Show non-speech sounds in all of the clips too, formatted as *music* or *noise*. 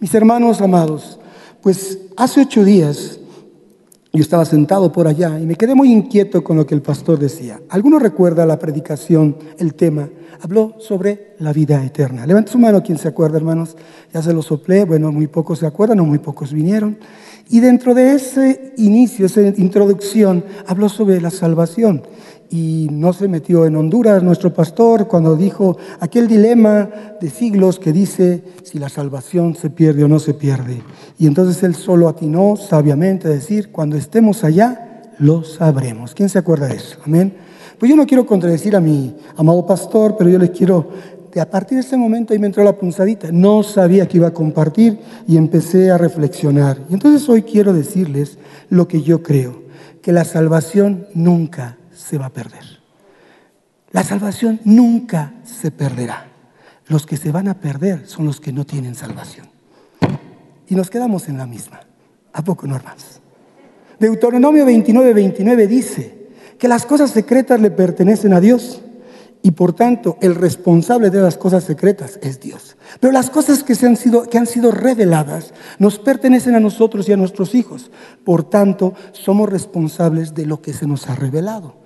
Mis hermanos amados, pues hace ocho días yo estaba sentado por allá y me quedé muy inquieto con lo que el pastor decía. ¿Alguno recuerda la predicación, el tema? Habló sobre la vida eterna. Levanta su mano quien se acuerda, hermanos. Ya se lo soplé. Bueno, muy pocos se acuerdan muy pocos vinieron. Y dentro de ese inicio, esa introducción, habló sobre la salvación y no se metió en Honduras nuestro pastor cuando dijo aquel dilema de siglos que dice si la salvación se pierde o no se pierde. Y entonces él solo atinó sabiamente a decir, cuando estemos allá, lo sabremos. ¿Quién se acuerda de eso? Amén. Pues yo no quiero contradecir a mi amado pastor, pero yo les quiero, a partir de ese momento ahí me entró la punzadita. No sabía que iba a compartir y empecé a reflexionar. Y entonces hoy quiero decirles lo que yo creo, que la salvación nunca se va a perder. La salvación nunca se perderá. Los que se van a perder son los que no tienen salvación. Y nos quedamos en la misma. ¿A poco no, hermanos? Deuteronomio 29, 29 dice que las cosas secretas le pertenecen a Dios y por tanto el responsable de las cosas secretas es Dios. Pero las cosas que, se han sido, que han sido reveladas nos pertenecen a nosotros y a nuestros hijos. Por tanto, somos responsables de lo que se nos ha revelado.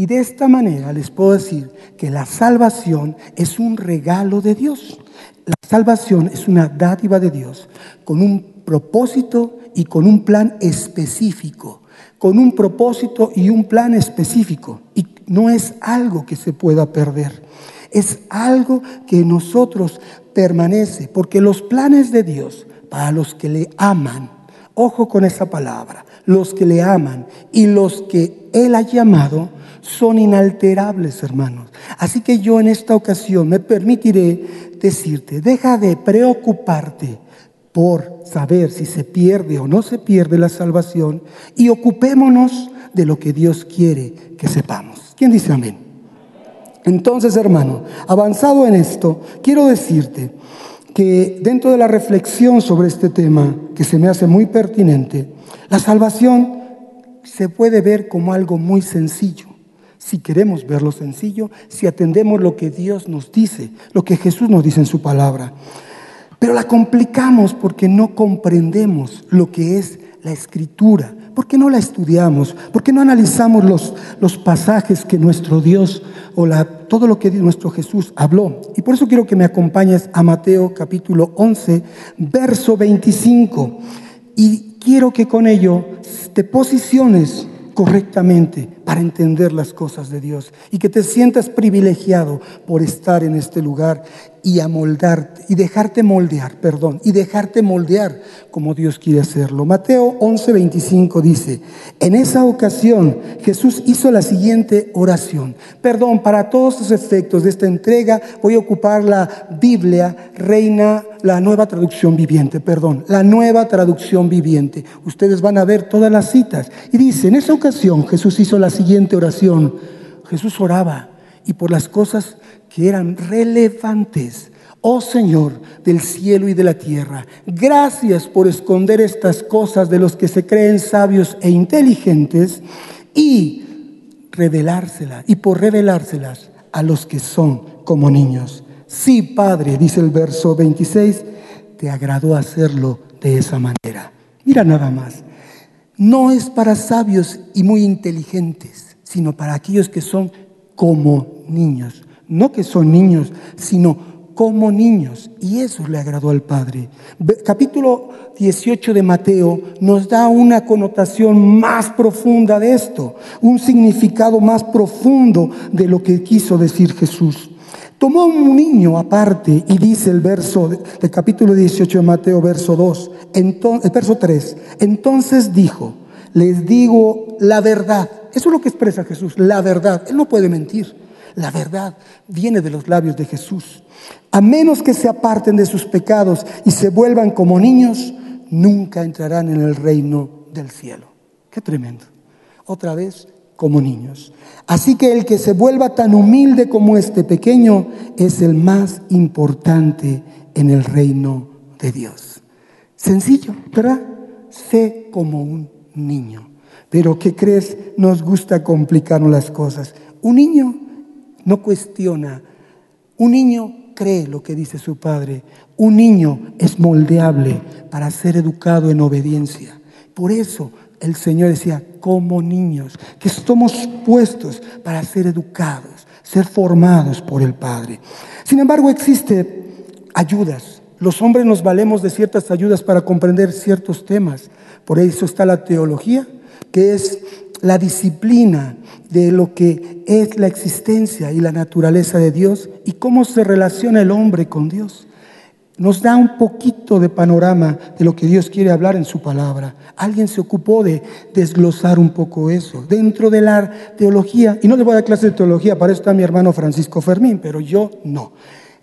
Y de esta manera les puedo decir que la salvación es un regalo de Dios. La salvación es una dádiva de Dios con un propósito y con un plan específico. Con un propósito y un plan específico. Y no es algo que se pueda perder. Es algo que nosotros permanece. Porque los planes de Dios para los que le aman, ojo con esa palabra, los que le aman y los que Él ha llamado, son inalterables, hermanos. Así que yo en esta ocasión me permitiré decirte, deja de preocuparte por saber si se pierde o no se pierde la salvación y ocupémonos de lo que Dios quiere que sepamos. ¿Quién dice amén? Entonces, hermano, avanzado en esto, quiero decirte que dentro de la reflexión sobre este tema, que se me hace muy pertinente, la salvación se puede ver como algo muy sencillo si queremos verlo sencillo, si atendemos lo que Dios nos dice, lo que Jesús nos dice en su palabra. Pero la complicamos porque no comprendemos lo que es la escritura, porque no la estudiamos, porque no analizamos los, los pasajes que nuestro Dios o la, todo lo que nuestro Jesús habló. Y por eso quiero que me acompañes a Mateo capítulo 11, verso 25. Y quiero que con ello te posiciones correctamente para entender las cosas de Dios y que te sientas privilegiado por estar en este lugar y amoldarte y dejarte moldear, perdón, y dejarte moldear como Dios quiere hacerlo. Mateo 11:25 dice, en esa ocasión Jesús hizo la siguiente oración. Perdón, para todos los efectos de esta entrega voy a ocupar la Biblia Reina, la nueva traducción viviente, perdón, la nueva traducción viviente. Ustedes van a ver todas las citas. Y dice, en esa ocasión Jesús hizo la siguiente oración. Jesús oraba y por las cosas que eran relevantes. Oh Señor del cielo y de la tierra, gracias por esconder estas cosas de los que se creen sabios e inteligentes y revelárselas, y por revelárselas a los que son como niños. Sí, Padre, dice el verso 26, te agradó hacerlo de esa manera. Mira nada más, no es para sabios y muy inteligentes, sino para aquellos que son como niños no que son niños, sino como niños. Y eso le agradó al Padre. Capítulo 18 de Mateo nos da una connotación más profunda de esto, un significado más profundo de lo que quiso decir Jesús. Tomó un niño aparte y dice el verso del capítulo 18 de Mateo, verso 2, entonces, verso 3, entonces dijo, les digo la verdad. Eso es lo que expresa Jesús, la verdad. Él no puede mentir. La verdad viene de los labios de Jesús. A menos que se aparten de sus pecados y se vuelvan como niños, nunca entrarán en el reino del cielo. Qué tremendo. Otra vez, como niños. Así que el que se vuelva tan humilde como este pequeño es el más importante en el reino de Dios. Sencillo, ¿verdad? Sé como un niño. Pero ¿qué crees? Nos gusta complicarnos las cosas. Un niño no cuestiona. Un niño cree lo que dice su padre. Un niño es moldeable para ser educado en obediencia. Por eso el Señor decía, como niños, que estamos puestos para ser educados, ser formados por el Padre. Sin embargo, existe ayudas. Los hombres nos valemos de ciertas ayudas para comprender ciertos temas. Por eso está la teología, que es la disciplina de lo que es la existencia y la naturaleza de Dios y cómo se relaciona el hombre con Dios. Nos da un poquito de panorama de lo que Dios quiere hablar en su palabra. Alguien se ocupó de desglosar un poco eso dentro de la teología. Y no le voy a dar clase de teología, para eso está mi hermano Francisco Fermín, pero yo no.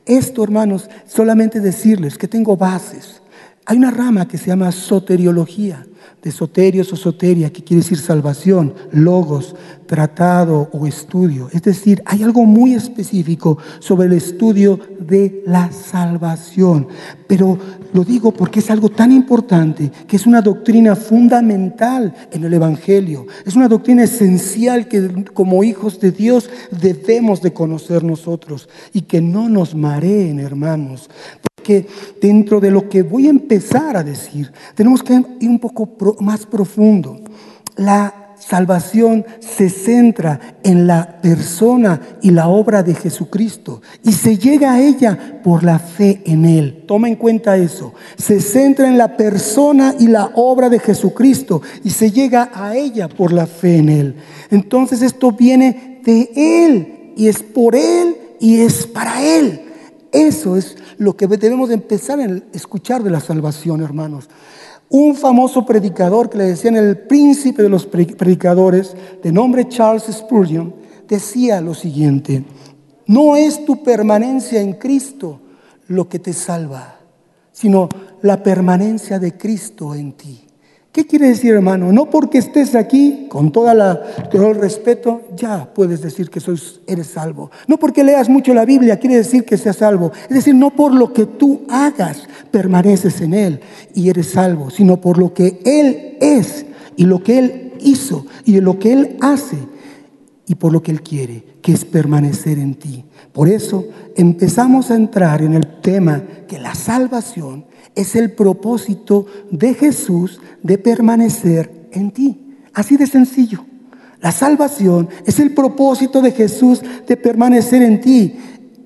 Esto, hermanos, solamente decirles que tengo bases. Hay una rama que se llama soteriología de soterios o soteria, que quiere decir salvación, logos, tratado o estudio. Es decir, hay algo muy específico sobre el estudio de la salvación. Pero lo digo porque es algo tan importante, que es una doctrina fundamental en el Evangelio. Es una doctrina esencial que como hijos de Dios debemos de conocer nosotros y que no nos mareen, hermanos que dentro de lo que voy a empezar a decir, tenemos que ir un poco más profundo. La salvación se centra en la persona y la obra de Jesucristo y se llega a ella por la fe en Él. Toma en cuenta eso. Se centra en la persona y la obra de Jesucristo y se llega a ella por la fe en Él. Entonces esto viene de Él y es por Él y es para Él. Eso es lo que debemos empezar a escuchar de la salvación, hermanos. Un famoso predicador que le decían el príncipe de los predicadores, de nombre Charles Spurgeon, decía lo siguiente, no es tu permanencia en Cristo lo que te salva, sino la permanencia de Cristo en ti. ¿Qué quiere decir, hermano? No porque estés aquí, con toda todo el respeto, ya puedes decir que sois, eres salvo. No porque leas mucho la Biblia quiere decir que seas salvo. Es decir, no por lo que tú hagas permaneces en Él y eres salvo, sino por lo que Él es y lo que Él hizo y lo que Él hace y por lo que Él quiere, que es permanecer en ti. Por eso empezamos a entrar en el tema que la salvación es el propósito de Jesús de permanecer en ti. Así de sencillo. La salvación es el propósito de Jesús de permanecer en ti.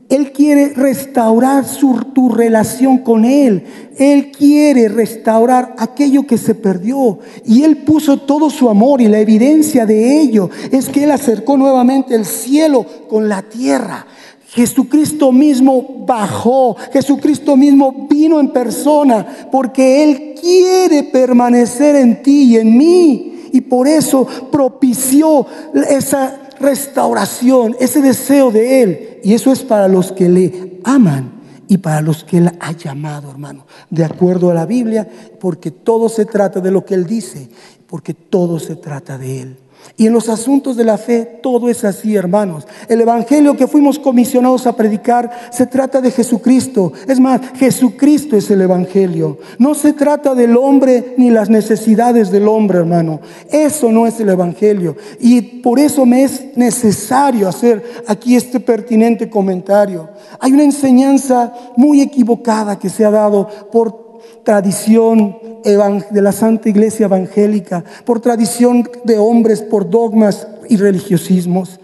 Él quiere restaurar tu relación con Él. Él quiere restaurar aquello que se perdió. Y Él puso todo su amor y la evidencia de ello es que Él acercó nuevamente el cielo con la tierra. Jesucristo mismo bajó, Jesucristo mismo vino en persona, porque Él quiere permanecer en ti y en mí. Y por eso propició esa restauración, ese deseo de Él. Y eso es para los que le aman y para los que Él ha llamado, hermano. De acuerdo a la Biblia, porque todo se trata de lo que Él dice, porque todo se trata de Él. Y en los asuntos de la fe todo es así, hermanos. El Evangelio que fuimos comisionados a predicar se trata de Jesucristo. Es más, Jesucristo es el Evangelio. No se trata del hombre ni las necesidades del hombre, hermano. Eso no es el Evangelio. Y por eso me es necesario hacer aquí este pertinente comentario. Hay una enseñanza muy equivocada que se ha dado por tradición de la Santa Iglesia Evangélica, por tradición de hombres, por dogmas y religiosismos,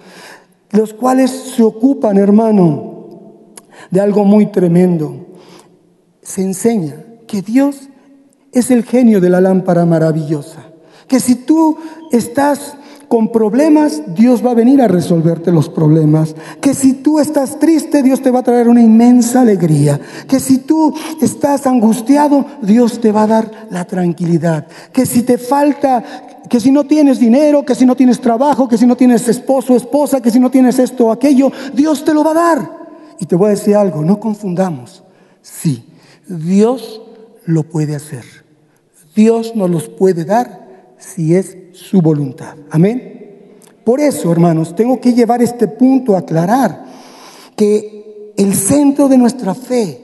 los cuales se ocupan, hermano, de algo muy tremendo. Se enseña que Dios es el genio de la lámpara maravillosa, que si tú estás con problemas, Dios va a venir a resolverte los problemas. Que si tú estás triste, Dios te va a traer una inmensa alegría. Que si tú estás angustiado, Dios te va a dar la tranquilidad. Que si te falta, que si no tienes dinero, que si no tienes trabajo, que si no tienes esposo o esposa, que si no tienes esto o aquello, Dios te lo va a dar. Y te voy a decir algo, no confundamos. Sí, Dios lo puede hacer. Dios nos los puede dar si es su voluntad. Amén. Por eso, hermanos, tengo que llevar este punto a aclarar que el centro de nuestra fe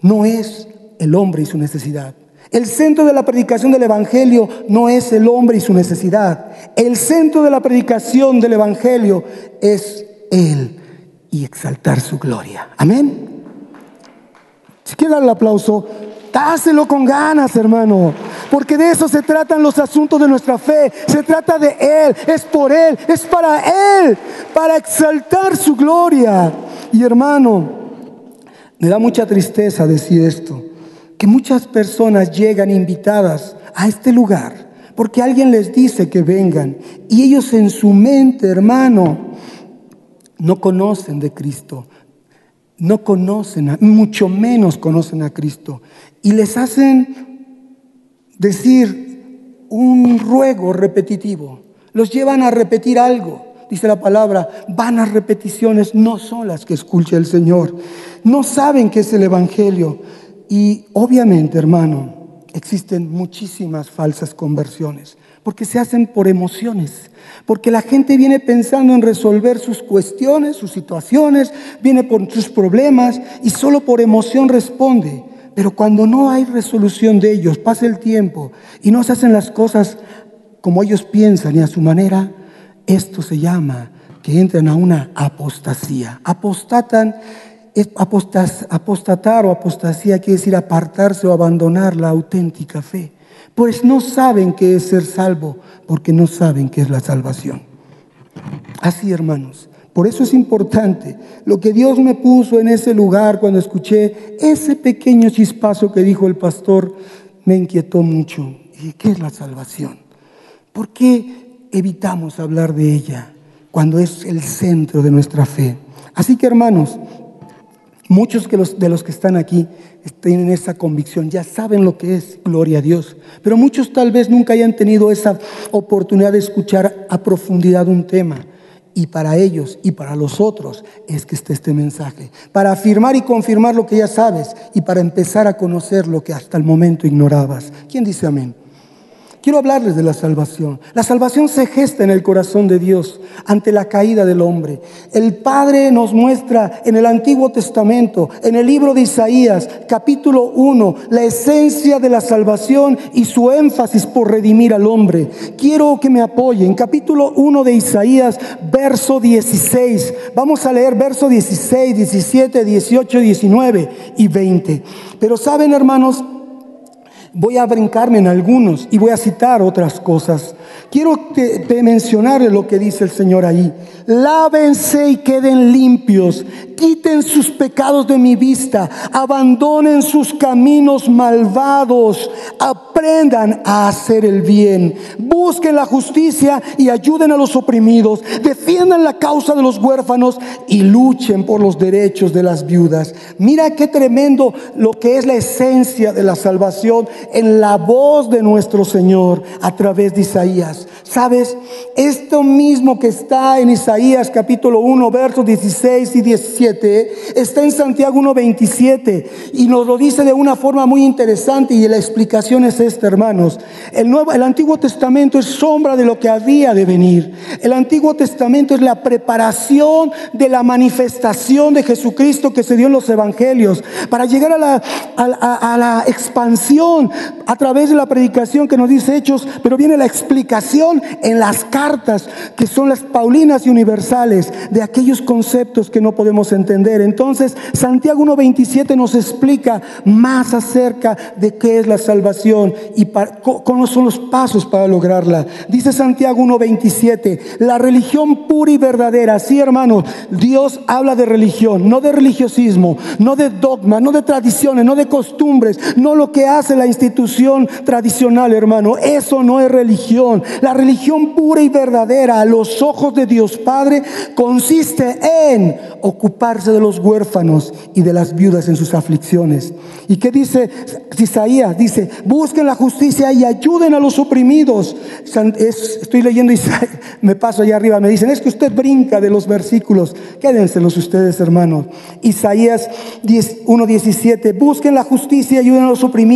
no es el hombre y su necesidad. El centro de la predicación del Evangelio no es el hombre y su necesidad. El centro de la predicación del Evangelio es Él y exaltar su gloria. Amén. Si quieres dar el aplauso, dáselo con ganas, hermano. Porque de eso se tratan los asuntos de nuestra fe. Se trata de Él, es por Él, es para Él, para exaltar su gloria. Y hermano, me da mucha tristeza decir esto, que muchas personas llegan invitadas a este lugar porque alguien les dice que vengan. Y ellos en su mente, hermano, no conocen de Cristo, no conocen, mucho menos conocen a Cristo y les hacen decir un ruego repetitivo, los llevan a repetir algo. Dice la palabra, vanas repeticiones no son las que escucha el Señor. No saben qué es el Evangelio. Y obviamente, hermano, existen muchísimas falsas conversiones, porque se hacen por emociones, porque la gente viene pensando en resolver sus cuestiones, sus situaciones, viene por sus problemas y solo por emoción responde. Pero cuando no hay resolución de ellos, pasa el tiempo y no se hacen las cosas como ellos piensan y a su manera, esto se llama que entran a una apostasía. Apostatan apostatar o apostasía quiere decir apartarse o abandonar la auténtica fe. Pues no saben qué es ser salvo, porque no saben qué es la salvación. Así, hermanos. Por eso es importante lo que Dios me puso en ese lugar cuando escuché ese pequeño chispazo que dijo el pastor, me inquietó mucho. ¿Y qué es la salvación? ¿Por qué evitamos hablar de ella cuando es el centro de nuestra fe? Así que hermanos, Muchos de los que están aquí tienen esa convicción, ya saben lo que es, gloria a Dios. Pero muchos tal vez nunca hayan tenido esa oportunidad de escuchar a profundidad un tema. Y para ellos y para los otros es que está este mensaje. Para afirmar y confirmar lo que ya sabes y para empezar a conocer lo que hasta el momento ignorabas. ¿Quién dice amén? Quiero hablarles de la salvación. La salvación se gesta en el corazón de Dios ante la caída del hombre. El Padre nos muestra en el Antiguo Testamento, en el libro de Isaías, capítulo 1, la esencia de la salvación y su énfasis por redimir al hombre. Quiero que me apoyen. Capítulo 1 de Isaías, verso 16. Vamos a leer verso 16, 17, 18, 19 y 20. Pero saben, hermanos, Voy a brincarme en algunos y voy a citar otras cosas. Quiero mencionar lo que dice el Señor ahí. Lávense y queden limpios. Quiten sus pecados de mi vista. Abandonen sus caminos malvados. Aprendan a hacer el bien. Busquen la justicia y ayuden a los oprimidos. Defiendan la causa de los huérfanos y luchen por los derechos de las viudas. Mira qué tremendo lo que es la esencia de la salvación en la voz de nuestro Señor a través de Isaías. ¿Sabes? Esto mismo que está en Isaías capítulo 1, versos 16 y 17, está en Santiago 1, 27 y nos lo dice de una forma muy interesante y la explicación es esta, hermanos. El, nuevo, el Antiguo Testamento es sombra de lo que había de venir. El Antiguo Testamento es la preparación de la manifestación de Jesucristo que se dio en los evangelios para llegar a la, a la expansión a través de la predicación que nos dice Hechos, pero viene la explicación en las cartas que son las paulinas y universales de aquellos conceptos que no podemos entender. Entonces, Santiago 1.27 nos explica más acerca de qué es la salvación y cómo son los pasos para lograrla. Dice Santiago 1.27, la religión pura y verdadera, sí hermanos, Dios habla de religión, no de religiosismo, no de dogma, no de tradiciones, no de costumbres, no lo que hace la institución tradicional, hermano. Eso no es religión. La religión pura y verdadera a los ojos de Dios Padre consiste en ocuparse de los huérfanos y de las viudas en sus aflicciones. ¿Y qué dice Isaías? Dice, busquen la justicia y ayuden a los oprimidos. estoy leyendo Isaías, *laughs* me paso allá arriba, me dicen, es que usted brinca de los versículos. Quédenselos ustedes, hermanos. Isaías 1.17, busquen la justicia y ayuden a los oprimidos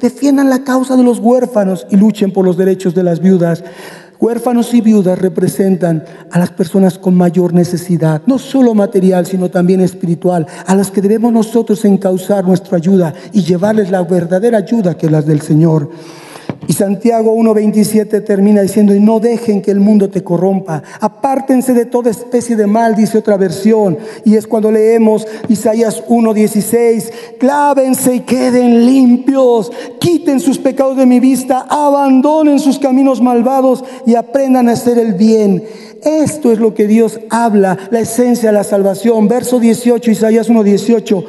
defiendan la causa de los huérfanos y luchen por los derechos de las viudas. Huérfanos y viudas representan a las personas con mayor necesidad, no solo material, sino también espiritual, a las que debemos nosotros encauzar nuestra ayuda y llevarles la verdadera ayuda que es la del Señor. Y Santiago 1.27 termina diciendo, y no dejen que el mundo te corrompa, apártense de toda especie de mal, dice otra versión. Y es cuando leemos Isaías 1.16, clávense y queden limpios, quiten sus pecados de mi vista, abandonen sus caminos malvados y aprendan a hacer el bien. Esto es lo que Dios habla, la esencia de la salvación. Verso 18, Isaías 1.18,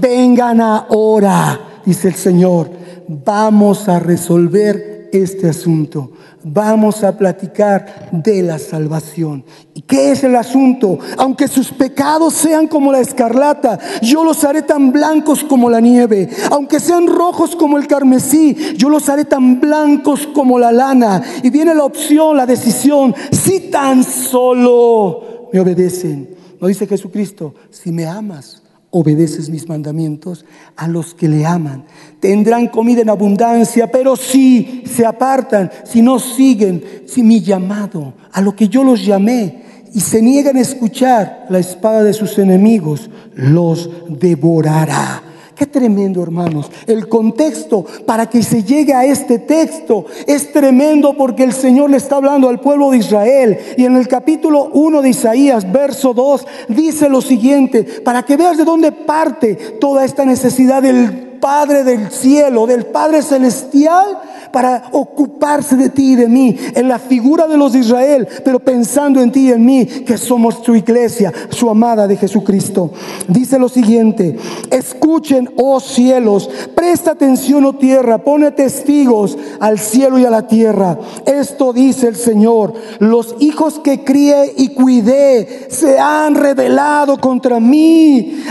vengan ahora, dice el Señor vamos a resolver este asunto. Vamos a platicar de la salvación. ¿Y qué es el asunto? Aunque sus pecados sean como la escarlata, yo los haré tan blancos como la nieve. Aunque sean rojos como el carmesí, yo los haré tan blancos como la lana. Y viene la opción, la decisión, si tan solo me obedecen. No dice Jesucristo, si me amas, obedeces mis mandamientos, a los que le aman. Tendrán comida en abundancia, pero si se apartan, si no siguen, si mi llamado, a lo que yo los llamé, y se niegan a escuchar, la espada de sus enemigos los devorará. Qué tremendo, hermanos. El contexto para que se llegue a este texto es tremendo porque el Señor le está hablando al pueblo de Israel. Y en el capítulo 1 de Isaías, verso 2, dice lo siguiente, para que veas de dónde parte toda esta necesidad del Padre del cielo, del Padre celestial, para ocuparse de ti y de mí, en la figura de los de Israel, pero pensando en ti y en mí, que somos su iglesia, su amada de Jesucristo. Dice lo siguiente, escuchen, oh cielos, presta atención, oh tierra, pone testigos al cielo y a la tierra. Esto dice el Señor, los hijos que crié y cuidé se han revelado contra mí.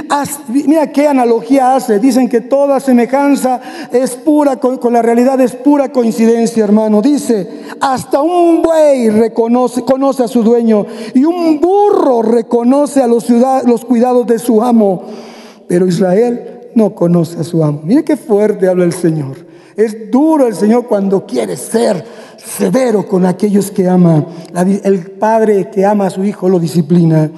mira qué analogía hace, dicen que toda semejanza es pura, con, la realidad es pura coincidencia, hermano. Dice, hasta un buey reconoce, conoce a su dueño y un burro reconoce a los, los cuidados de su amo. Pero Israel no conoce a su amo. Mire qué fuerte habla el Señor. Es duro el Señor cuando quiere ser severo con aquellos que ama. El padre que ama a su hijo lo disciplina.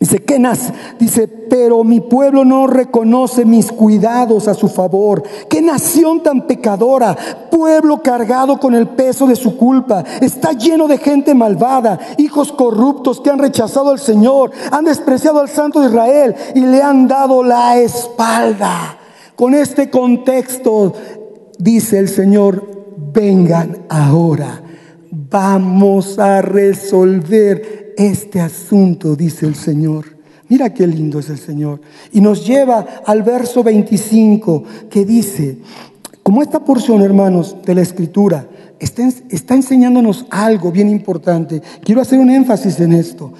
Dice, Kenas, dice, pero mi pueblo no reconoce mis cuidados a su favor. Qué nación tan pecadora, pueblo cargado con el peso de su culpa. Está lleno de gente malvada, hijos corruptos que han rechazado al Señor, han despreciado al Santo de Israel y le han dado la espalda. Con este contexto, dice el Señor, vengan ahora, vamos a resolver este asunto, dice el Señor. Mira qué lindo es el Señor. Y nos lleva al verso 25 que dice, como esta porción, hermanos, de la escritura está, está enseñándonos algo bien importante, quiero hacer un énfasis en esto.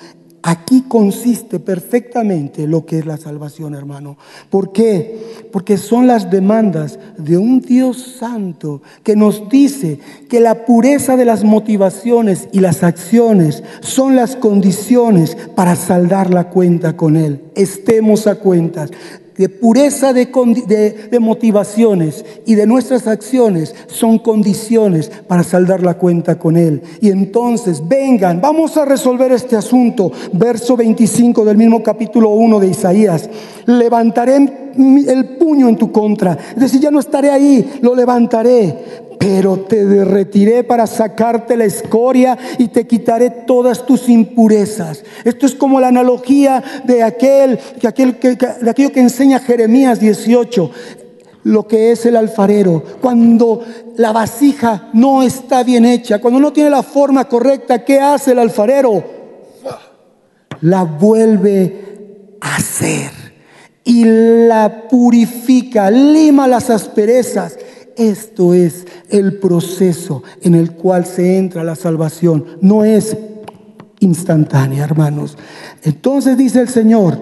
Aquí consiste perfectamente lo que es la salvación, hermano. ¿Por qué? Porque son las demandas de un Dios santo que nos dice que la pureza de las motivaciones y las acciones son las condiciones para saldar la cuenta con Él. Estemos a cuentas de pureza de, motivaciones y de nuestras acciones son condiciones para saldar la cuenta con Él. Y entonces, vengan, vamos a resolver este asunto. Verso 25 del mismo capítulo 1 de Isaías. Levantaré el puño en tu contra. Es decir, ya no estaré ahí, lo levantaré pero te derretiré para sacarte la escoria y te quitaré todas tus impurezas. Esto es como la analogía de aquel, de aquel que, de aquello que enseña Jeremías 18 lo que es el alfarero, cuando la vasija no está bien hecha, cuando no tiene la forma correcta, ¿qué hace el alfarero? La vuelve a hacer y la purifica, lima las asperezas esto es el proceso en el cual se entra la salvación. No es instantánea, hermanos. Entonces dice el Señor,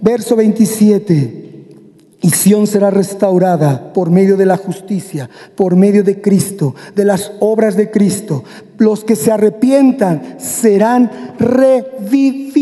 verso 27. Y Sión será restaurada por medio de la justicia, por medio de Cristo, de las obras de Cristo. Los que se arrepientan serán revividos.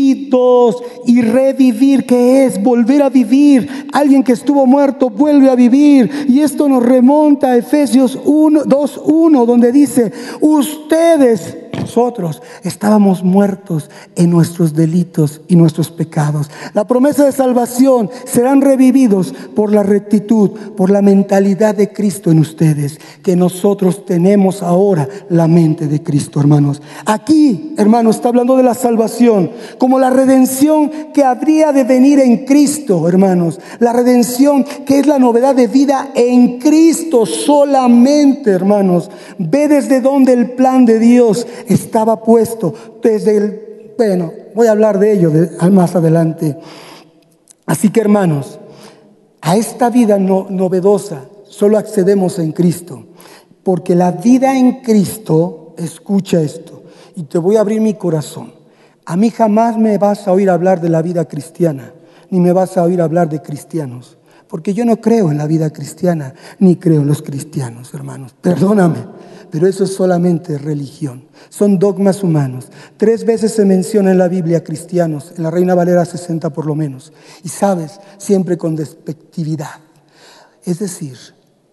Y revivir, ¿qué es? Volver a vivir. Alguien que estuvo muerto vuelve a vivir. Y esto nos remonta a Efesios 1, 2, 1, donde dice, ustedes nosotros estábamos muertos en nuestros delitos y nuestros pecados. La promesa de salvación serán revividos por la rectitud, por la mentalidad de Cristo en ustedes, que nosotros tenemos ahora la mente de Cristo, hermanos. Aquí, hermanos, está hablando de la salvación como la redención que habría de venir en Cristo, hermanos. La redención que es la novedad de vida en Cristo solamente, hermanos. Ve desde donde el plan de Dios estaba puesto desde el, bueno, voy a hablar de ello más adelante. Así que hermanos, a esta vida novedosa solo accedemos en Cristo, porque la vida en Cristo, escucha esto, y te voy a abrir mi corazón. A mí jamás me vas a oír hablar de la vida cristiana, ni me vas a oír hablar de cristianos, porque yo no creo en la vida cristiana, ni creo en los cristianos, hermanos. Perdóname pero eso es solamente religión. Son dogmas humanos. Tres veces se menciona en la Biblia cristianos, en la Reina Valera 60 por lo menos. Y sabes, siempre con despectividad. Es decir,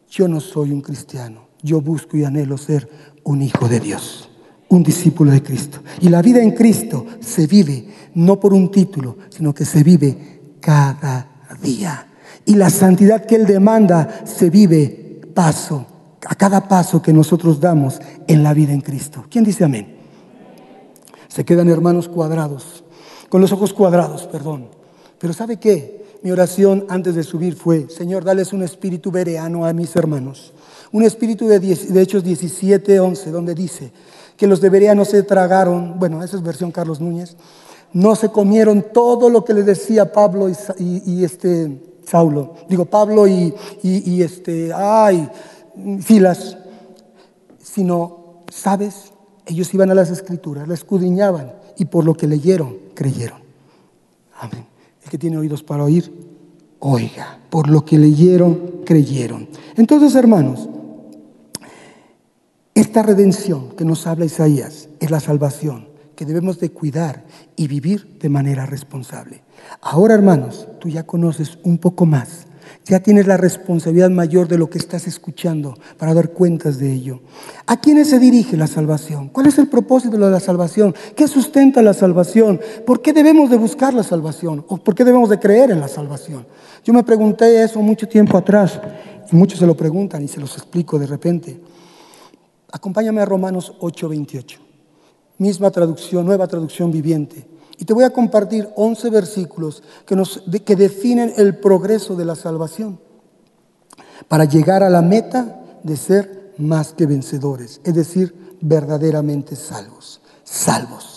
yo no soy un cristiano, yo busco y anhelo ser un hijo de Dios, un discípulo de Cristo. Y la vida en Cristo se vive no por un título, sino que se vive cada día. Y la santidad que Él demanda se vive paso a cada paso que nosotros damos en la vida en Cristo. ¿Quién dice amén? Se quedan hermanos cuadrados, con los ojos cuadrados, perdón. Pero ¿sabe qué? Mi oración antes de subir fue, Señor, dales un espíritu vereano a mis hermanos. Un espíritu de, de Hechos 17, 11, donde dice que los de Bereano se tragaron, bueno, esa es versión Carlos Núñez, no se comieron todo lo que le decía Pablo y, este Saulo. Digo, Pablo y, y este, ay, filas, sino, ¿sabes? Ellos iban a las escrituras, la escudriñaban y por lo que leyeron, creyeron. Amén. El que tiene oídos para oír, oiga. Por lo que leyeron, creyeron. Entonces, hermanos, esta redención que nos habla Isaías es la salvación que debemos de cuidar y vivir de manera responsable. Ahora, hermanos, tú ya conoces un poco más ya tienes la responsabilidad mayor de lo que estás escuchando para dar cuentas de ello. ¿A quiénes se dirige la salvación? ¿Cuál es el propósito de la salvación? ¿Qué sustenta la salvación? ¿Por qué debemos de buscar la salvación? ¿O por qué debemos de creer en la salvación? Yo me pregunté eso mucho tiempo atrás y muchos se lo preguntan y se los explico de repente. Acompáñame a Romanos 8:28. Misma traducción, nueva traducción viviente. Y te voy a compartir 11 versículos que, nos, que definen el progreso de la salvación para llegar a la meta de ser más que vencedores, es decir, verdaderamente salvos, salvos.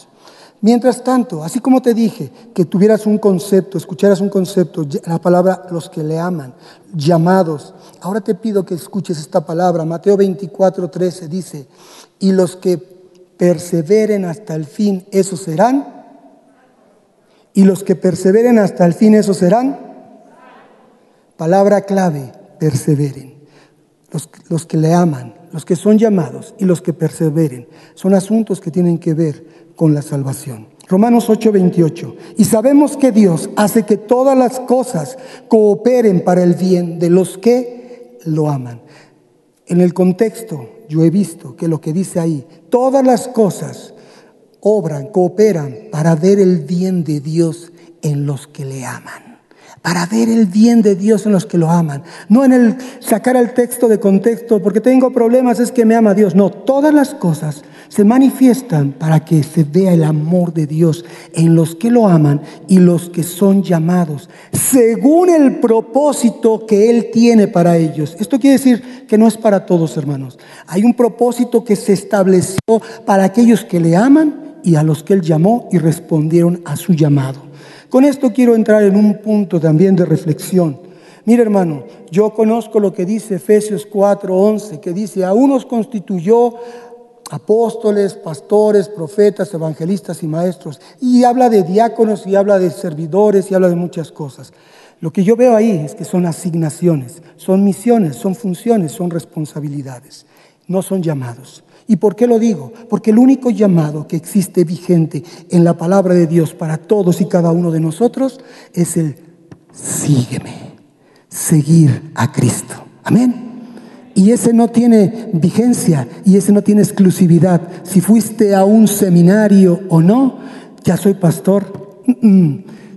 Mientras tanto, así como te dije, que tuvieras un concepto, escucharas un concepto, la palabra los que le aman, llamados, ahora te pido que escuches esta palabra. Mateo 24, 13 dice, y los que perseveren hasta el fin, esos serán y los que perseveren hasta el fin, esos serán. Palabra clave, perseveren. Los, los, que le aman, los que son llamados y los que perseveren. Son asuntos que tienen que ver con la salvación. Romanos 8:28. Y sabemos que Dios hace que todas las cosas cooperen para el bien de los que lo aman. En el contexto, yo he visto que lo que dice ahí, todas las cosas obran, cooperan para ver el bien de Dios en los que le aman. Para ver el bien de Dios en los que lo aman. No en el sacar el texto de contexto, porque tengo problemas, es que me ama Dios. No, todas las cosas se manifiestan para que se vea el amor de Dios en los que lo aman y los que son llamados, según el propósito que Él tiene para ellos. Esto quiere decir que no es para todos, hermanos. Hay un propósito que se estableció para aquellos que le aman y a los que él llamó y respondieron a su llamado. Con esto quiero entrar en un punto también de reflexión. Mire hermano, yo conozco lo que dice Efesios 4:11, que dice, a unos constituyó apóstoles, pastores, profetas, evangelistas y maestros, y habla de diáconos y habla de servidores y habla de muchas cosas. Lo que yo veo ahí es que son asignaciones, son misiones, son funciones, son responsabilidades, no son llamados. ¿Y por qué lo digo? Porque el único llamado que existe vigente en la palabra de Dios para todos y cada uno de nosotros es el sígueme, seguir a Cristo. Amén. Y ese no tiene vigencia y ese no tiene exclusividad. Si fuiste a un seminario o no, ya soy pastor,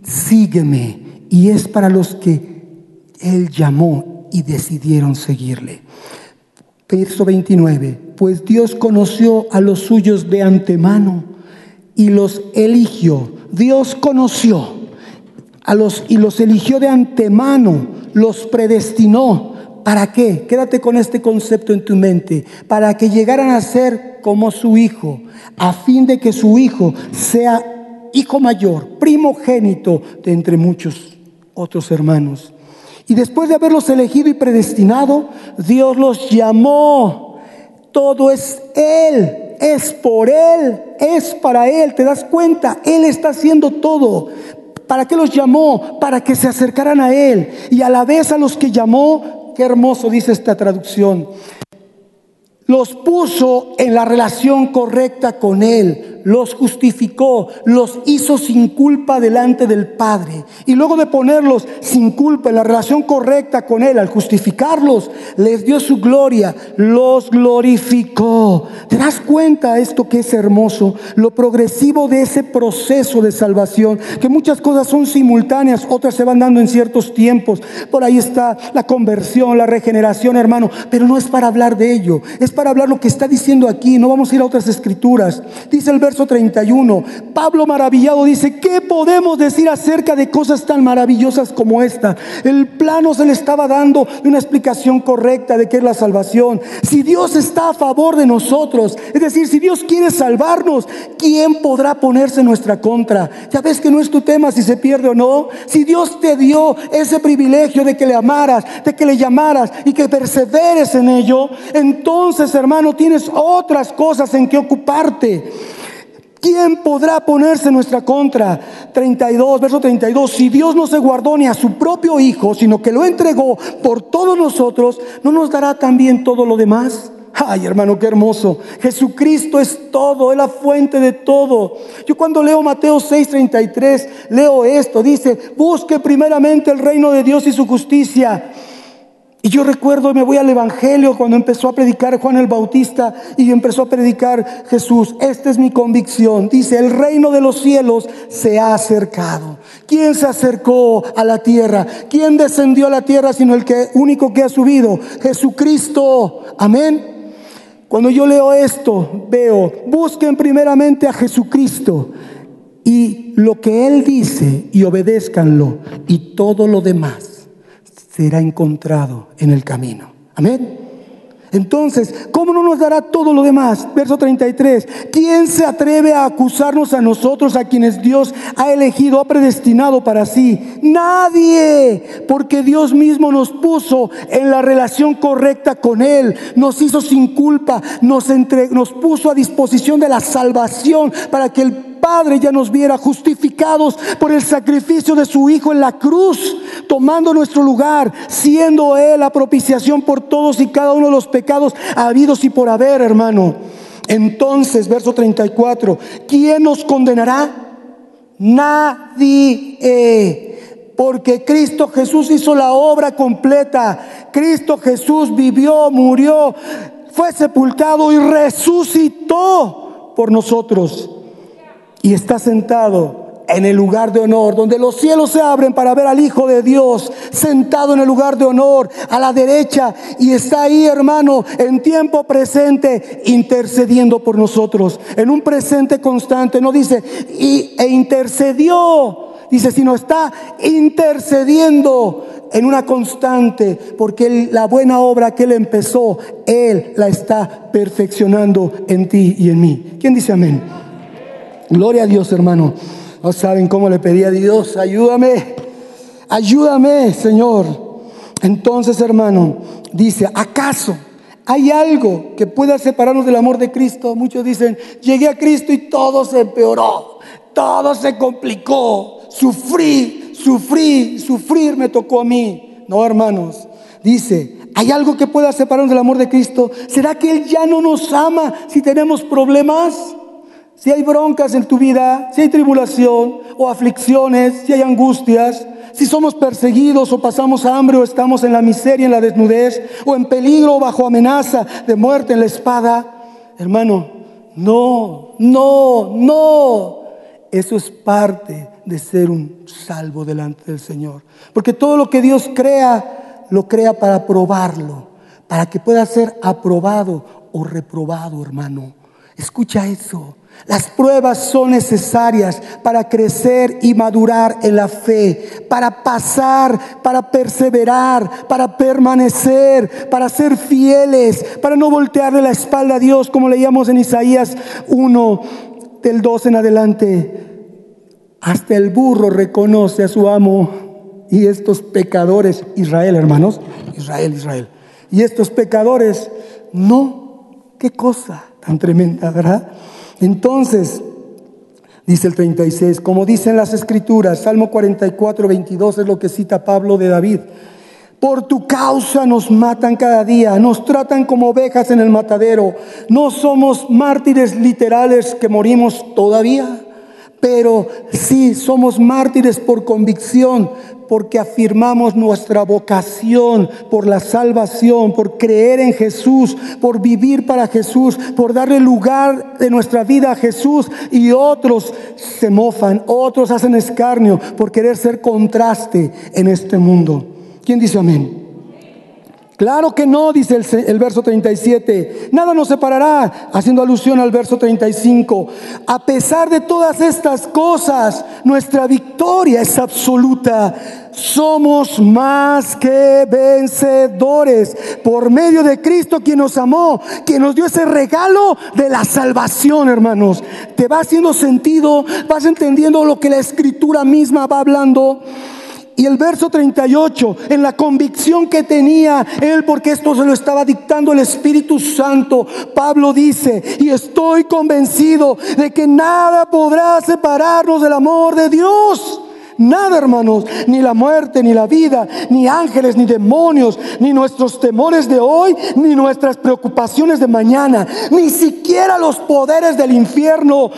sígueme. Y es para los que Él llamó y decidieron seguirle. Verso 29, pues Dios conoció a los suyos de antemano y los eligió. Dios conoció a los y los eligió de antemano, los predestinó. ¿Para qué? Quédate con este concepto en tu mente. Para que llegaran a ser como su hijo, a fin de que su hijo sea hijo mayor, primogénito de entre muchos otros hermanos. Y después de haberlos elegido y predestinado, Dios los llamó. Todo es Él, es por Él, es para Él. ¿Te das cuenta? Él está haciendo todo. ¿Para qué los llamó? Para que se acercaran a Él. Y a la vez a los que llamó, qué hermoso dice esta traducción, los puso en la relación correcta con Él los justificó, los hizo sin culpa delante del Padre. Y luego de ponerlos sin culpa en la relación correcta con Él, al justificarlos, les dio su gloria, los glorificó. ¿Te das cuenta esto que es hermoso? Lo progresivo de ese proceso de salvación, que muchas cosas son simultáneas, otras se van dando en ciertos tiempos. Por ahí está la conversión, la regeneración, hermano, pero no es para hablar de ello, es para hablar lo que está diciendo aquí. No vamos a ir a otras escrituras. Dice el verso 31, Pablo maravillado dice, ¿qué podemos decir acerca de cosas tan maravillosas como esta? El plano se le estaba dando una explicación correcta de qué es la salvación. Si Dios está a favor de nosotros, es decir, si Dios quiere salvarnos, ¿quién podrá ponerse en nuestra contra? Ya ves que no es tu tema si se pierde o no. Si Dios te dio ese privilegio de que le amaras, de que le llamaras y que perseveres en ello, entonces hermano tienes otras cosas en que ocuparte. ¿Quién podrá ponerse en nuestra contra? 32, verso 32. Si Dios no se guardó ni a su propio Hijo, sino que lo entregó por todos nosotros, ¿no nos dará también todo lo demás? Ay, hermano, qué hermoso. Jesucristo es todo, es la fuente de todo. Yo cuando leo Mateo 6:33, leo esto, dice, busque primeramente el reino de Dios y su justicia y yo recuerdo, me voy al Evangelio cuando empezó a predicar Juan el Bautista y empezó a predicar Jesús. Esta es mi convicción. Dice, el reino de los cielos se ha acercado. ¿Quién se acercó a la tierra? ¿Quién descendió a la tierra sino el que, único que ha subido? Jesucristo. Amén. Cuando yo leo esto, veo, busquen primeramente a Jesucristo y lo que Él dice y obedézcanlo y todo lo demás será encontrado en el camino. Amén. Entonces, ¿cómo no nos dará todo lo demás? Verso 33. ¿Quién se atreve a acusarnos a nosotros, a quienes Dios ha elegido, ha predestinado para sí? Nadie, porque Dios mismo nos puso en la relación correcta con Él, nos hizo sin culpa, nos, nos puso a disposición de la salvación para que el Padre ya nos viera justificados por el sacrificio de su Hijo en la cruz, tomando nuestro lugar, siendo Él la propiciación por todos y cada uno de los pecados habidos y por haber, hermano. Entonces, verso 34, ¿quién nos condenará? Nadie. Porque Cristo Jesús hizo la obra completa. Cristo Jesús vivió, murió, fue sepultado y resucitó por nosotros y está sentado en el lugar de honor, donde los cielos se abren para ver al Hijo de Dios sentado en el lugar de honor a la derecha y está ahí, hermano, en tiempo presente, intercediendo por nosotros, en un presente constante. No dice, y, e intercedió, dice, sino está intercediendo en una constante, porque la buena obra que Él empezó, Él la está perfeccionando en ti y en mí. ¿Quién dice amén? Gloria a Dios, hermano. No saben cómo le pedí a Dios, ayúdame, ayúdame, Señor. Entonces, hermano, dice, ¿acaso hay algo que pueda separarnos del amor de Cristo? Muchos dicen, llegué a Cristo y todo se empeoró, todo se complicó, sufrí, sufrí, sufrir me tocó a mí. No, hermanos, dice, ¿hay algo que pueda separarnos del amor de Cristo? ¿Será que Él ya no nos ama si tenemos problemas? Si hay broncas en tu vida, si hay tribulación o aflicciones, si hay angustias, si somos perseguidos o pasamos hambre o estamos en la miseria, en la desnudez o en peligro o bajo amenaza de muerte en la espada, hermano, no, no, no. Eso es parte de ser un salvo delante del Señor. Porque todo lo que Dios crea, lo crea para probarlo, para que pueda ser aprobado o reprobado, hermano. Escucha eso. Las pruebas son necesarias para crecer y madurar en la fe, para pasar, para perseverar, para permanecer, para ser fieles, para no voltearle la espalda a Dios, como leíamos en Isaías 1 del 2 en adelante. Hasta el burro reconoce a su amo y estos pecadores, Israel hermanos, Israel, Israel, y estos pecadores, no, qué cosa tan tremenda, ¿verdad? Entonces, dice el 36, como dicen las escrituras, Salmo 44, 22 es lo que cita Pablo de David. Por tu causa nos matan cada día, nos tratan como ovejas en el matadero. No somos mártires literales que morimos todavía, pero sí somos mártires por convicción, porque afirmamos nuestra vocación por la salvación, por creer en Jesús, por vivir para Jesús, por darle lugar de nuestra vida a Jesús y otros se mofan, otros hacen escarnio por querer ser contraste en este mundo. ¿Quién dice amén? Claro que no, dice el, verso 37. Nada nos separará, haciendo alusión al verso 35. A pesar de todas estas cosas, nuestra victoria es absoluta. Somos más que vencedores por medio de Cristo quien nos amó, quien nos dio ese regalo de la salvación, hermanos. Te va haciendo sentido, vas entendiendo lo que la escritura misma va hablando. Y el verso 38, en la convicción que tenía él, porque esto se lo estaba dictando el Espíritu Santo, Pablo dice, y estoy convencido de que nada podrá separarnos del amor de Dios. Nada, hermanos, ni la muerte, ni la vida, ni ángeles, ni demonios, ni nuestros temores de hoy, ni nuestras preocupaciones de mañana, ni siquiera los poderes del infierno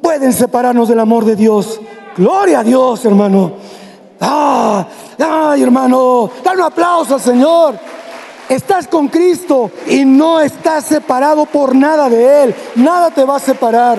pueden separarnos del amor de Dios. Gloria a Dios, hermano. Ah, ay, hermano, dale un aplauso al Señor. Estás con Cristo y no estás separado por nada de Él. Nada te va a separar.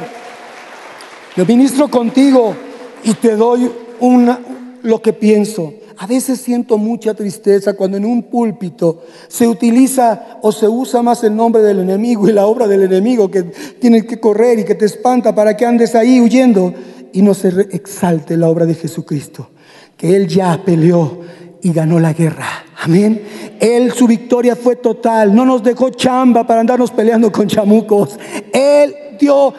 Yo ministro contigo y te doy una, lo que pienso. A veces siento mucha tristeza cuando en un púlpito se utiliza o se usa más el nombre del enemigo y la obra del enemigo que tiene que correr y que te espanta para que andes ahí huyendo y no se exalte la obra de Jesucristo que Él ya peleó y ganó la guerra. Amén. Él, su victoria fue total. No nos dejó chamba para andarnos peleando con chamucos. Él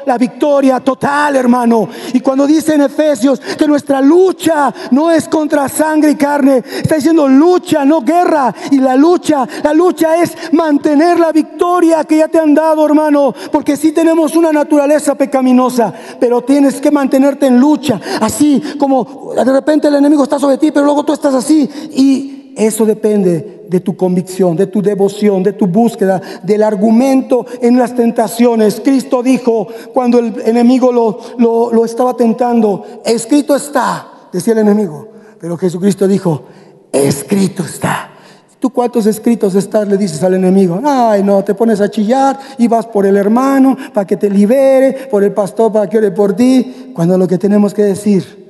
la victoria total, hermano. Y cuando dice en Efesios que nuestra lucha no es contra sangre y carne, está diciendo lucha, no guerra. Y la lucha, la lucha es mantener la victoria que ya te han dado, hermano. Porque sí tenemos una naturaleza pecaminosa, pero tienes que mantenerte en lucha. Así como de repente el enemigo está sobre ti, pero luego tú estás así. Y eso depende de tu convicción, de tu devoción, de tu búsqueda, del argumento en las tentaciones. Cristo dijo cuando el enemigo lo, lo, estaba tentando, escrito está, decía el enemigo. Pero Jesucristo dijo, escrito está. ¿Tú cuántos escritos estás? Le dices al enemigo. Ay, no, te pones a chillar y vas por el hermano para que te libere, por el pastor para que ore por ti. Cuando lo que tenemos que decir,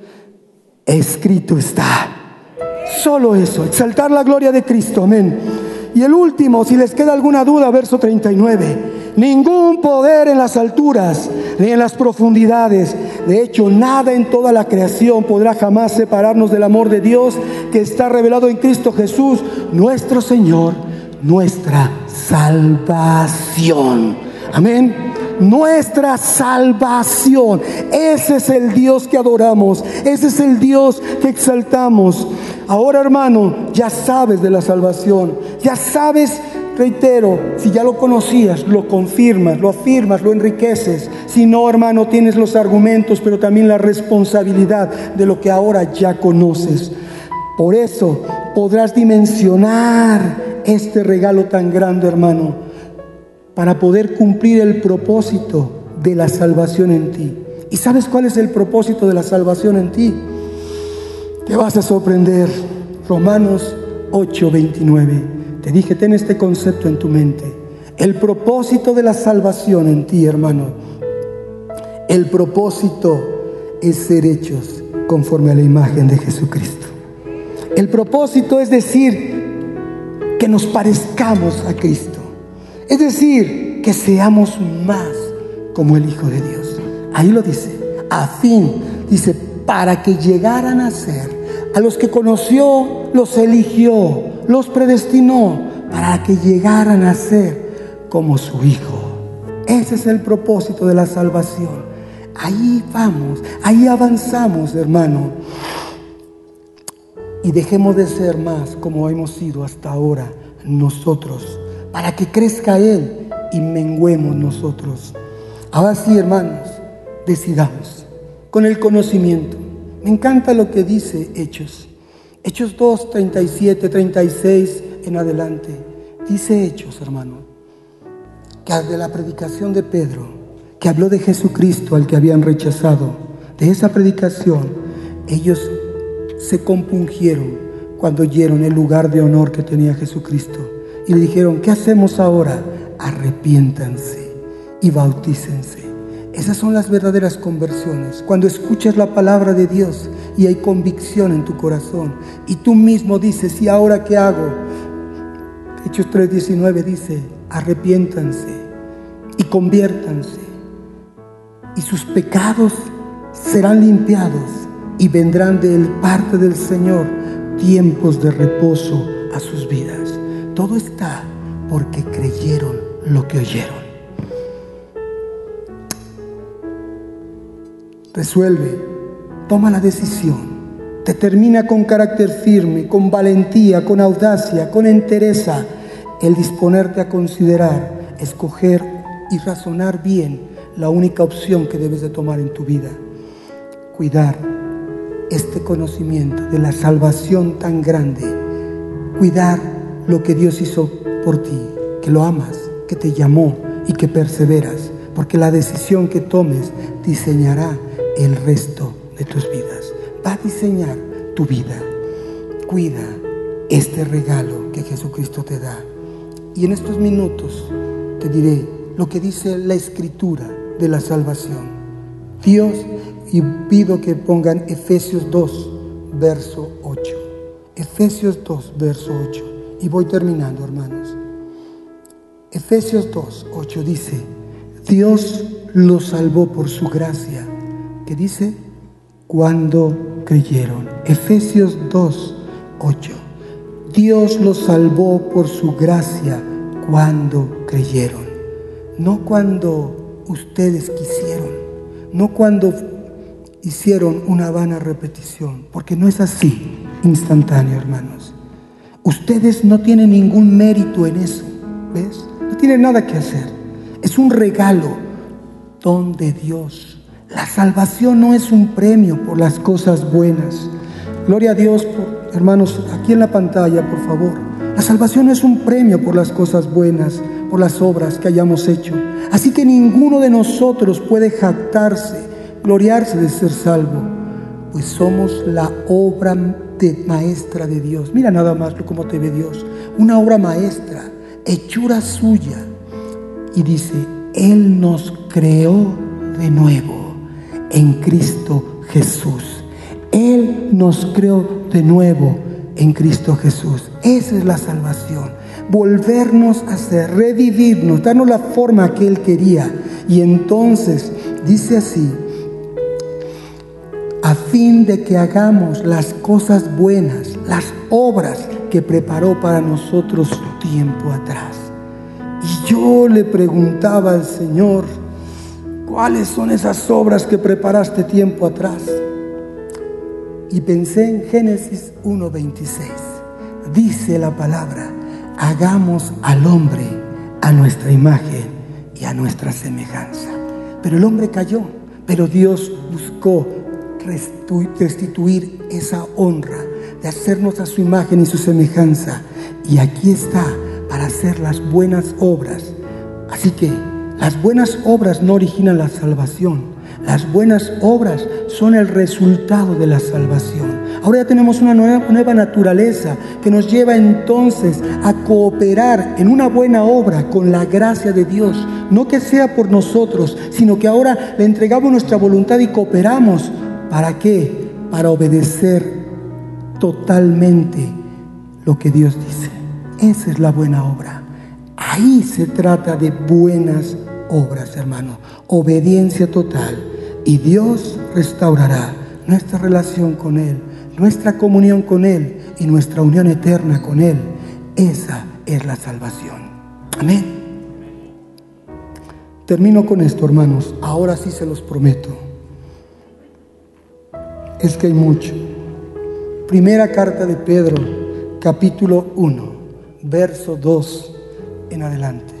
escrito está. Solo eso, exaltar la gloria de Cristo, amén. Y el último, si les queda alguna duda, verso 39. Ningún poder en las alturas ni en las profundidades. De hecho, nada en toda la creación podrá jamás separarnos del amor de Dios que está revelado en Cristo Jesús, nuestro Señor, nuestra salvación. Amén nuestra salvación. Ese es el Dios que adoramos, ese es el Dios que exaltamos. Ahora hermano, ya sabes de la salvación, ya sabes, reitero, si ya lo conocías, lo confirmas, lo afirmas, lo enriqueces. Si no, hermano, tienes los argumentos, pero también la responsabilidad de lo que ahora ya conoces. Por eso podrás dimensionar este regalo tan grande, hermano para poder cumplir el propósito de la salvación en ti. ¿Y sabes cuál es el propósito de la salvación en ti? Te vas a sorprender. Romanos 8:29. Te dije, ten este concepto en tu mente. El propósito de la salvación en ti, hermano. El propósito es ser hechos conforme a la imagen de Jesucristo. El propósito es decir que nos parezcamos a Cristo. Es decir, que seamos más como el Hijo de Dios. Ahí lo dice, a fin, dice, para que llegaran a ser a los que conoció, los eligió, los predestinó, para que llegaran a ser como su Hijo. Ese es el propósito de la salvación. Ahí vamos, ahí avanzamos, hermano. Y dejemos de ser más como hemos sido hasta ahora nosotros, para que crezca Él y menguemos nosotros. Ahora sí, hermanos, decidamos con el conocimiento. Me encanta lo que dice Hechos. Hechos 2, 37, 36 en adelante. Dice Hechos, hermano, que de la predicación de Pedro, que habló de Jesucristo al que habían rechazado, de esa predicación, ellos se compungieron cuando oyeron el lugar de honor que tenía Jesucristo. Y le dijeron, ¿qué hacemos ahora? Arrepiéntanse y bautícense. Esas son las verdaderas conversiones. Cuando escuchas la palabra de Dios y hay convicción en tu corazón y tú mismo dices, ¿y ahora qué hago? Hechos 3:19 dice, arrepiéntanse y conviértanse y sus pecados serán limpiados y vendrán de parte del Señor tiempos de reposo a sus vidas. Todo está porque creyeron lo que oyeron. Resuelve, toma la decisión, determina con carácter firme, con valentía, con audacia, con entereza, el disponerte a considerar, escoger y razonar bien la única opción que debes de tomar en tu vida. Cuidar este conocimiento de la salvación tan grande, cuidar lo que Dios hizo por ti, que lo amas, que te llamó y que perseveras, porque la decisión que tomes diseñará el resto de tus vidas. Va a diseñar tu vida. Cuida este regalo que Jesucristo te da. Y en estos minutos te diré lo que dice la escritura de la salvación. Dios, y pido que pongan Efesios 2, verso 8. Efesios 2, verso 8. Y voy terminando, hermanos. Efesios 2, 8 dice, Dios los salvó por su gracia que dice, cuando creyeron. Efesios 2, 8. Dios los salvó por su gracia cuando creyeron. No cuando ustedes quisieron, no cuando hicieron una vana repetición, porque no es así instantáneo, hermanos. Ustedes no tienen ningún mérito en eso, ¿ves? No tienen nada que hacer. Es un regalo, don de Dios la salvación no es un premio por las cosas buenas. Gloria a Dios, hermanos, aquí en la pantalla, por favor. La salvación no es un premio por las cosas buenas, por las obras que hayamos hecho. Así que ninguno de nosotros puede jactarse, gloriarse de ser salvo, pues somos la obra de maestra de Dios. Mira nada más cómo te ve Dios. Una obra maestra, hechura suya. Y dice, Él nos creó de nuevo en Cristo Jesús. Él nos creó de nuevo en Cristo Jesús. Esa es la salvación. Volvernos a ser, revivirnos, darnos la forma que Él quería. Y entonces dice así, a fin de que hagamos las cosas buenas, las obras que preparó para nosotros tiempo atrás. Y yo le preguntaba al Señor, ¿Cuáles son esas obras que preparaste tiempo atrás? Y pensé en Génesis 1.26. Dice la palabra, hagamos al hombre a nuestra imagen y a nuestra semejanza. Pero el hombre cayó, pero Dios buscó restituir esa honra de hacernos a su imagen y su semejanza. Y aquí está para hacer las buenas obras. Así que Las buenas obras no originan la salvación. Las buenas obras son el resultado de la salvación. Ahora ya tenemos una nueva, naturaleza que nos lleva entonces a cooperar en una buena obra con la gracia de Dios. No que sea por nosotros, sino que ahora le entregamos nuestra voluntad y cooperamos. ¿Para qué? Para obedecer totalmente lo que Dios dice. Esa es la buena obra. Ahí se trata de buenas obras, hermano. Obediencia total. Y Dios restaurará nuestra relación con Él, nuestra comunión con Él y nuestra unión eterna con Él. Esa es la salvación. Amén. Termino con esto, hermanos. Ahora sí se los prometo. Es que hay mucho. Primera carta de Pedro, capítulo 1, verso 2 en adelante.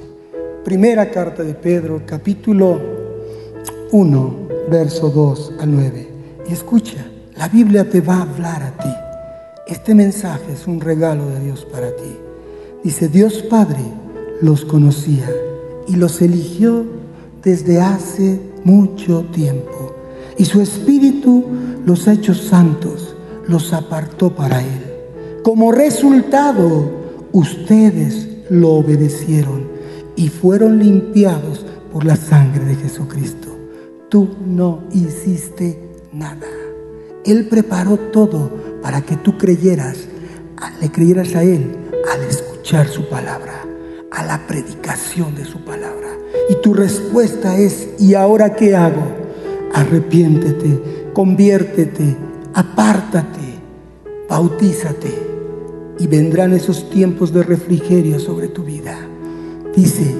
Primera carta de Pedro, capítulo 1, verso 2 al 9. Y escucha, la Biblia te va a hablar a ti. Este mensaje es un regalo de Dios para ti. Dice, Dios Padre los conocía y los eligió desde hace mucho tiempo. Y su Espíritu los ha hecho santos, los apartó para Él. Como resultado, ustedes lo obedecieron y fueron limpiados por la sangre de Jesucristo. Tú no hiciste nada. Él preparó todo para que tú creyeras, le creyeras a Él al escuchar su palabra, a la predicación de su palabra. Y tu respuesta es, ¿y ahora qué hago? Arrepiéntete, conviértete, apártate, bautízate y vendrán esos tiempos de refrigerio sobre tu vida. Dice,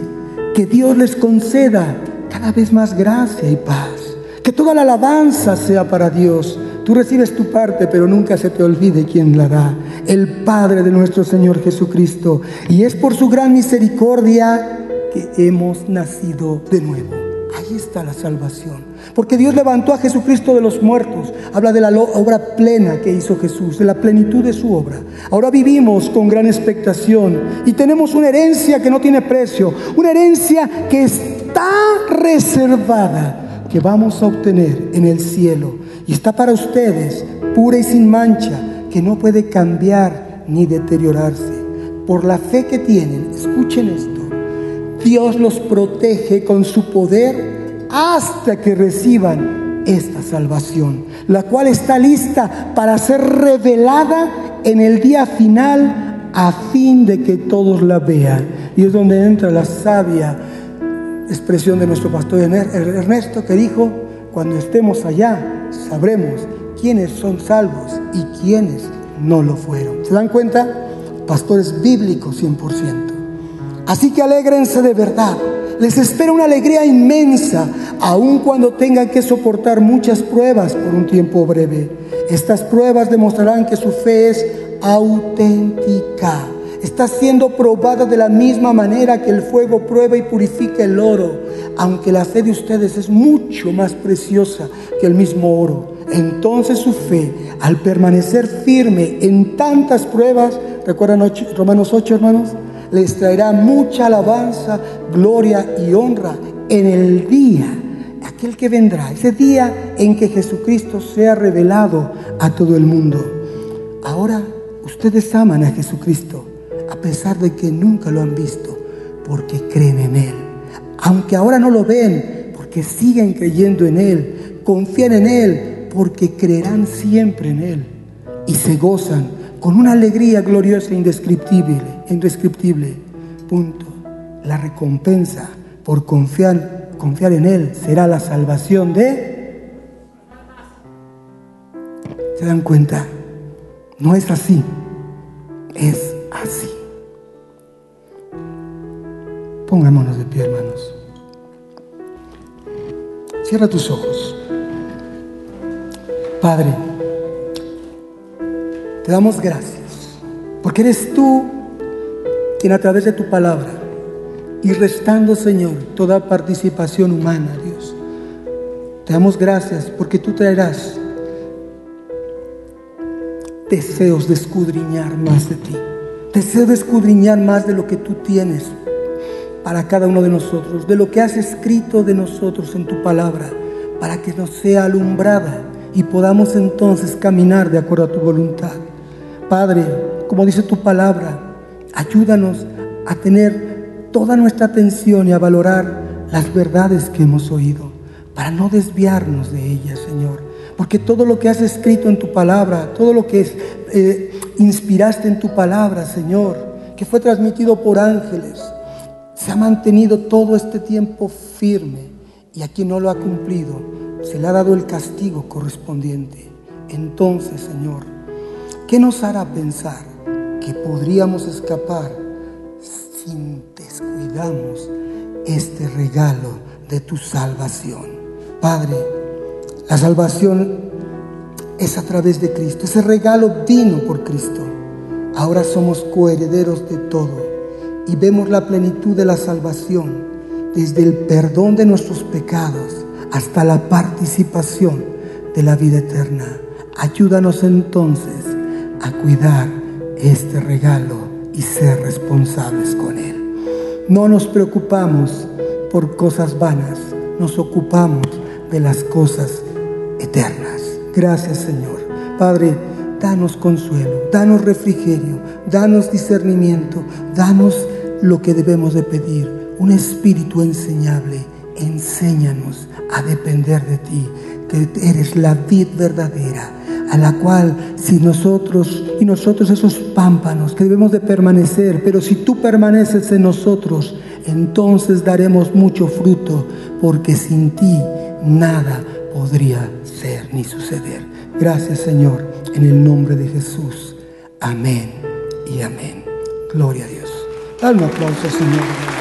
que Dios les conceda cada vez más gracia y paz. Que toda la alabanza sea para Dios. Tú recibes tu parte, pero nunca se te olvide quién la da. El Padre de nuestro Señor Jesucristo. Y es por su gran misericordia que hemos nacido de nuevo. Ahí está la salvación. Porque Dios levantó a Jesucristo de los muertos. Habla de la obra plena que hizo Jesús, de la plenitud de su obra. Ahora vivimos con gran expectación y tenemos una herencia que no tiene precio. Una herencia que está reservada, que vamos a obtener en el cielo. Y está para ustedes, pura y sin mancha, que no puede cambiar ni deteriorarse. Por la fe que tienen, escuchen esto. Dios los protege con su poder hasta que reciban esta salvación, la cual está lista para ser revelada en el día final a fin de que todos la vean. Y es donde entra la sabia expresión de nuestro pastor Ernesto que dijo, cuando estemos allá sabremos quiénes son salvos y quiénes no lo fueron. ¿Se dan cuenta? Pastores bíblicos 100%. Así que alégrense de verdad les espera una alegría inmensa, aun cuando tengan que soportar muchas pruebas por un tiempo breve. Estas pruebas demostrarán que su fe es auténtica. Está siendo probada de la misma manera que el fuego prueba y purifica el oro, aunque la fe de ustedes es mucho más preciosa que el mismo oro. Entonces su fe, al permanecer firme en tantas pruebas, ¿recuerdan Romanos 8, hermanos? Les traerá mucha alabanza, gloria y honra en el día, aquel que vendrá, ese día en que Jesucristo sea revelado a todo el mundo. Ahora ustedes aman a Jesucristo, a pesar de que nunca lo han visto, porque creen en Él. Aunque ahora no lo ven, porque siguen creyendo en Él, confían en Él, porque creerán siempre en Él y se gozan con una alegría gloriosa e indescriptible, indescriptible. Punto. La recompensa por confiar, confiar en Él será la salvación de... ¿Se dan cuenta? No es así, es así. Pongámonos de pie, hermanos. Cierra tus ojos. Padre, te damos gracias, porque eres tú quien a través de tu palabra y restando, Señor, toda participación humana, Dios, te damos gracias porque tú traerás deseos de escudriñar más de ti, deseos de escudriñar más de lo que tú tienes para cada uno de nosotros, de lo que has escrito de nosotros en tu palabra, para que nos sea alumbrada y podamos entonces caminar de acuerdo a tu voluntad. Padre, como dice tu palabra, ayúdanos a tener toda nuestra atención y a valorar las verdades que hemos oído, para no desviarnos de ellas, Señor. Porque todo lo que has escrito en tu palabra, todo lo que eh, inspiraste en tu palabra, Señor, que fue transmitido por ángeles, se ha mantenido todo este tiempo firme y a quien no lo ha cumplido se le ha dado el castigo correspondiente. Entonces, Señor, ¿qué nos hará pensar que podríamos escapar si descuidamos este regalo de tu salvación? Padre, la salvación es a través de Cristo. Ese regalo vino por Cristo. Ahora somos coherederos de todo y vemos la plenitud de la salvación desde el perdón de nuestros pecados hasta la participación de la vida eterna. Ayúdanos entonces a cuidar este regalo y ser responsables con él. No nos preocupamos por cosas vanas, nos ocupamos de las cosas eternas. Gracias Señor. Padre, danos consuelo, danos refrigerio, danos discernimiento, danos lo que debemos de pedir, un espíritu enseñable. Enséñanos a depender de ti, que eres la vid verdadera, a la cual si nosotros y nosotros esos pámpanos que debemos de permanecer, pero si tú permaneces en nosotros, entonces daremos mucho fruto, porque sin ti nada podría ser ni suceder. Gracias Señor, en el nombre de Jesús. Amén y amén. Gloria a Dios. Dale un aplauso Señor.